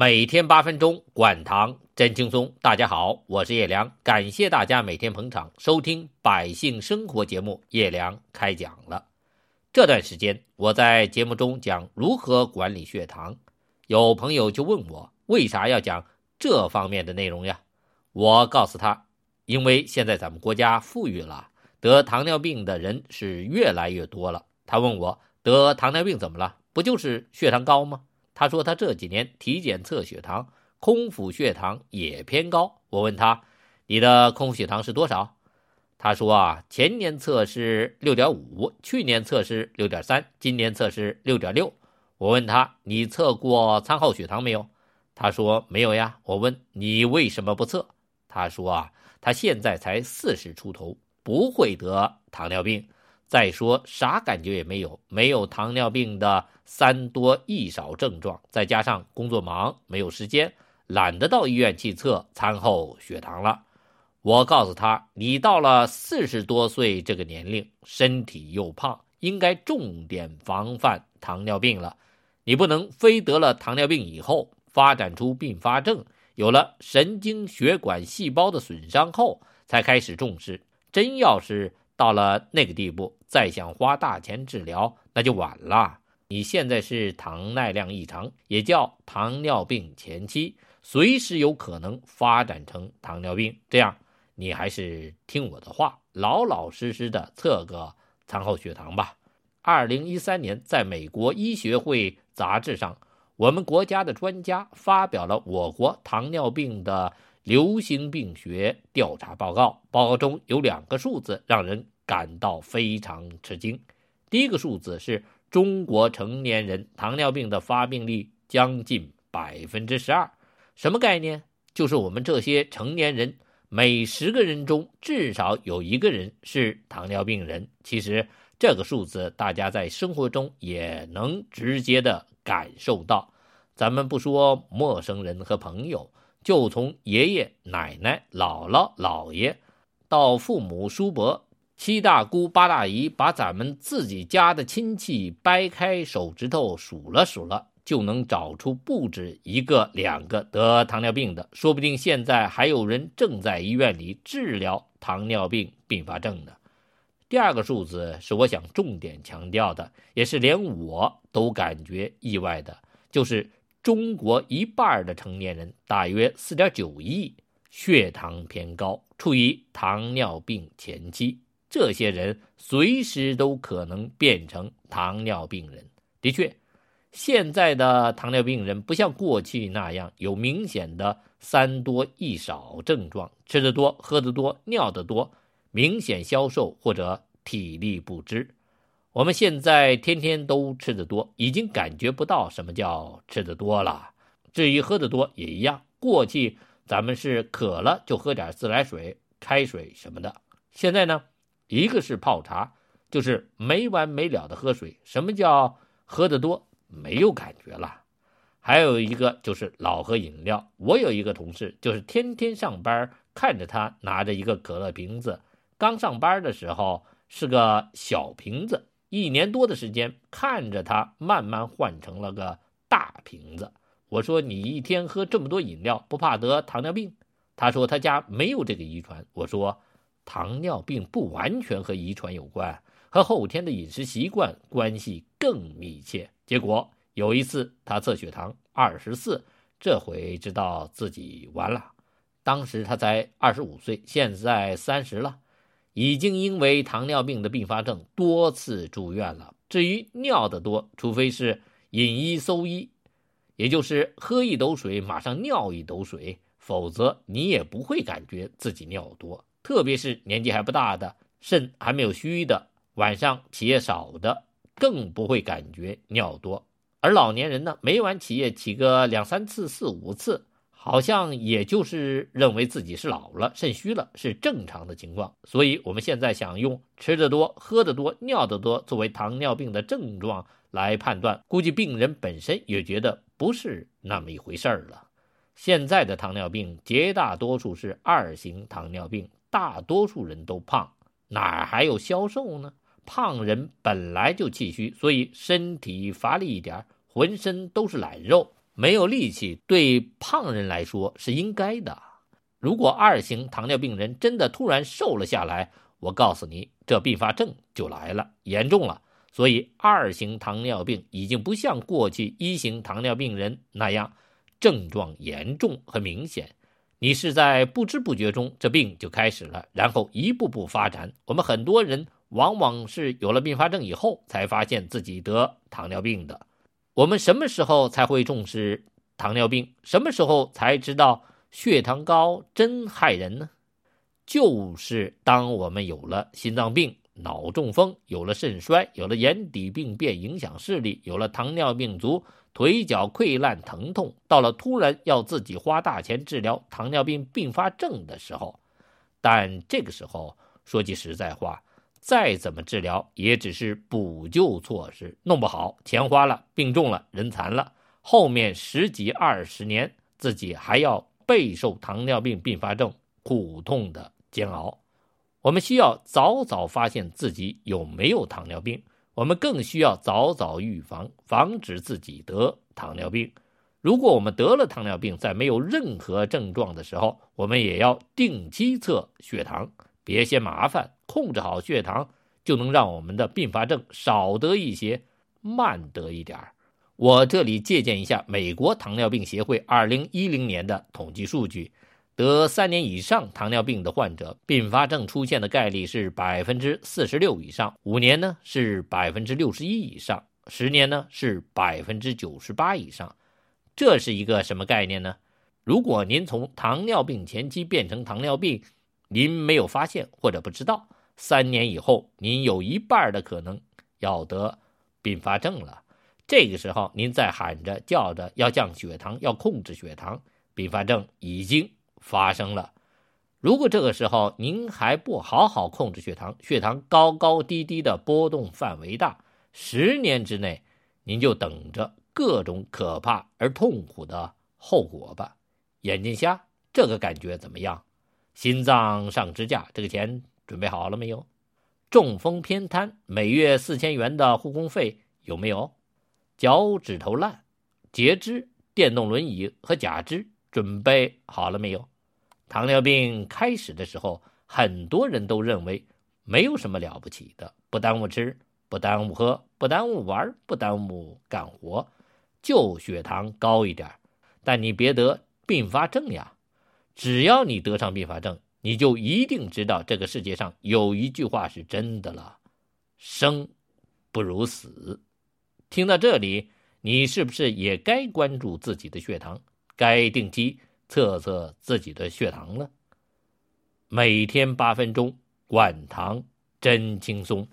每天八分钟，管糖真轻松。大家好，我是叶良，感谢大家每天捧场收听百姓生活节目。叶良开讲了。这段时间我在节目中讲如何管理血糖，有朋友就问我为啥要讲这方面的内容呀？我告诉他，因为现在咱们国家富裕了，得糖尿病的人是越来越多了。他问我得糖尿病怎么了？不就是血糖高吗？他说他这几年体检测血糖，空腹血糖也偏高。我问他，你的空腹血糖是多少？他说啊，前年测是六点五，去年测是六点三，今年测是六点六。我问他，你测过餐后血糖没有？他说没有呀。我问你为什么不测？他说啊，他现在才四十出头，不会得糖尿病。再说啥感觉也没有，没有糖尿病的三多一少症状，再加上工作忙，没有时间，懒得到医院去测餐后血糖了。我告诉他，你到了四十多岁这个年龄，身体又胖，应该重点防范糖尿病了。你不能非得了糖尿病以后，发展出并发症，有了神经血管细胞的损伤后，才开始重视。真要是……到了那个地步，再想花大钱治疗，那就晚了。你现在是糖耐量异常，也叫糖尿病前期，随时有可能发展成糖尿病。这样，你还是听我的话，老老实实的测个餐后血糖吧。二零一三年，在美国医学会杂志上，我们国家的专家发表了我国糖尿病的。流行病学调查报告，报告中有两个数字让人感到非常吃惊。第一个数字是中国成年人糖尿病的发病率将近百分之十二，什么概念？就是我们这些成年人每十个人中至少有一个人是糖尿病人。其实这个数字大家在生活中也能直接的感受到。咱们不说陌生人和朋友。就从爷爷奶奶、姥姥姥爷，到父母叔伯、七大姑八大姨，把咱们自己家的亲戚掰开手指头数了数了，就能找出不止一个、两个得糖尿病的。说不定现在还有人正在医院里治疗糖尿病并发症呢。第二个数字是我想重点强调的，也是连我都感觉意外的，就是。中国一半的成年人，大约四点九亿，血糖偏高，处于糖尿病前期。这些人随时都可能变成糖尿病人。的确，现在的糖尿病人不像过去那样有明显的三多一少症状，吃得多、喝得多、尿得多，明显消瘦或者体力不支。我们现在天天都吃得多，已经感觉不到什么叫吃得多了。至于喝得多也一样，过去咱们是渴了就喝点自来水、开水什么的，现在呢，一个是泡茶，就是没完没了的喝水。什么叫喝得多？没有感觉了。还有一个就是老喝饮料。我有一个同事，就是天天上班，看着他拿着一个可乐瓶子，刚上班的时候是个小瓶子。一年多的时间，看着他慢慢换成了个大瓶子。我说：“你一天喝这么多饮料，不怕得糖尿病？”他说：“他家没有这个遗传。”我说：“糖尿病不完全和遗传有关，和后天的饮食习惯关系更密切。”结果有一次他测血糖二十四，这回知道自己完了。当时他才二十五岁，现在三十了。已经因为糖尿病的并发症多次住院了。至于尿的多，除非是饮一搜一，也就是喝一斗水马上尿一斗水，否则你也不会感觉自己尿多。特别是年纪还不大的、肾还没有虚的、晚上起夜少的，更不会感觉尿多。而老年人呢，每晚起夜起个两三次、四五次。好像也就是认为自己是老了、肾虚了，是正常的情况。所以，我们现在想用吃得多、喝得多、尿得多作为糖尿病的症状来判断，估计病人本身也觉得不是那么一回事儿了。现在的糖尿病绝大多数是二型糖尿病，大多数人都胖，哪还有消瘦呢？胖人本来就气虚，所以身体乏力一点，浑身都是懒肉。没有力气，对胖人来说是应该的。如果二型糖尿病人真的突然瘦了下来，我告诉你，这并发症就来了，严重了。所以，二型糖尿病已经不像过去一型糖尿病人那样症状严重和明显。你是在不知不觉中，这病就开始了，然后一步步发展。我们很多人往往是有了并发症以后，才发现自己得糖尿病的。我们什么时候才会重视糖尿病？什么时候才知道血糖高真害人呢？就是当我们有了心脏病。脑中风有了，肾衰有了，眼底病变影响视力有了，糖尿病足，腿脚溃烂疼痛，到了突然要自己花大钱治疗糖尿病并发症的时候，但这个时候说句实在话，再怎么治疗也只是补救措施，弄不好钱花了，病重了，人残了，后面十几二十年自己还要备受糖尿病并发症苦痛的煎熬。我们需要早早发现自己有没有糖尿病，我们更需要早早预防，防止自己得糖尿病。如果我们得了糖尿病，在没有任何症状的时候，我们也要定期测血糖，别嫌麻烦，控制好血糖，就能让我们的并发症少得一些，慢得一点我这里借鉴一下美国糖尿病协会二零一零年的统计数据。得三年以上糖尿病的患者，并发症出现的概率是百分之四十六以上；五年呢是百分之六十一以上；十年呢是百分之九十八以上。这是一个什么概念呢？如果您从糖尿病前期变成糖尿病，您没有发现或者不知道，三年以后您有一半的可能要得并发症了。这个时候您再喊着叫着要降血糖、要控制血糖，并发症已经。发生了，如果这个时候您还不好好控制血糖，血糖高高低低的波动范围大，十年之内您就等着各种可怕而痛苦的后果吧。眼睛瞎，这个感觉怎么样？心脏上支架，这个钱准备好了没有？中风偏瘫，每月四千元的护工费有没有？脚趾头烂，截肢，电动轮椅和假肢准备好了没有？糖尿病开始的时候，很多人都认为没有什么了不起的，不耽误吃，不耽误喝，不耽误玩，不耽误干活，就血糖高一点。但你别得并发症呀！只要你得上并发症，你就一定知道这个世界上有一句话是真的了：生不如死。听到这里，你是不是也该关注自己的血糖？该定期。测测自己的血糖了。每天八分钟，管糖真轻松。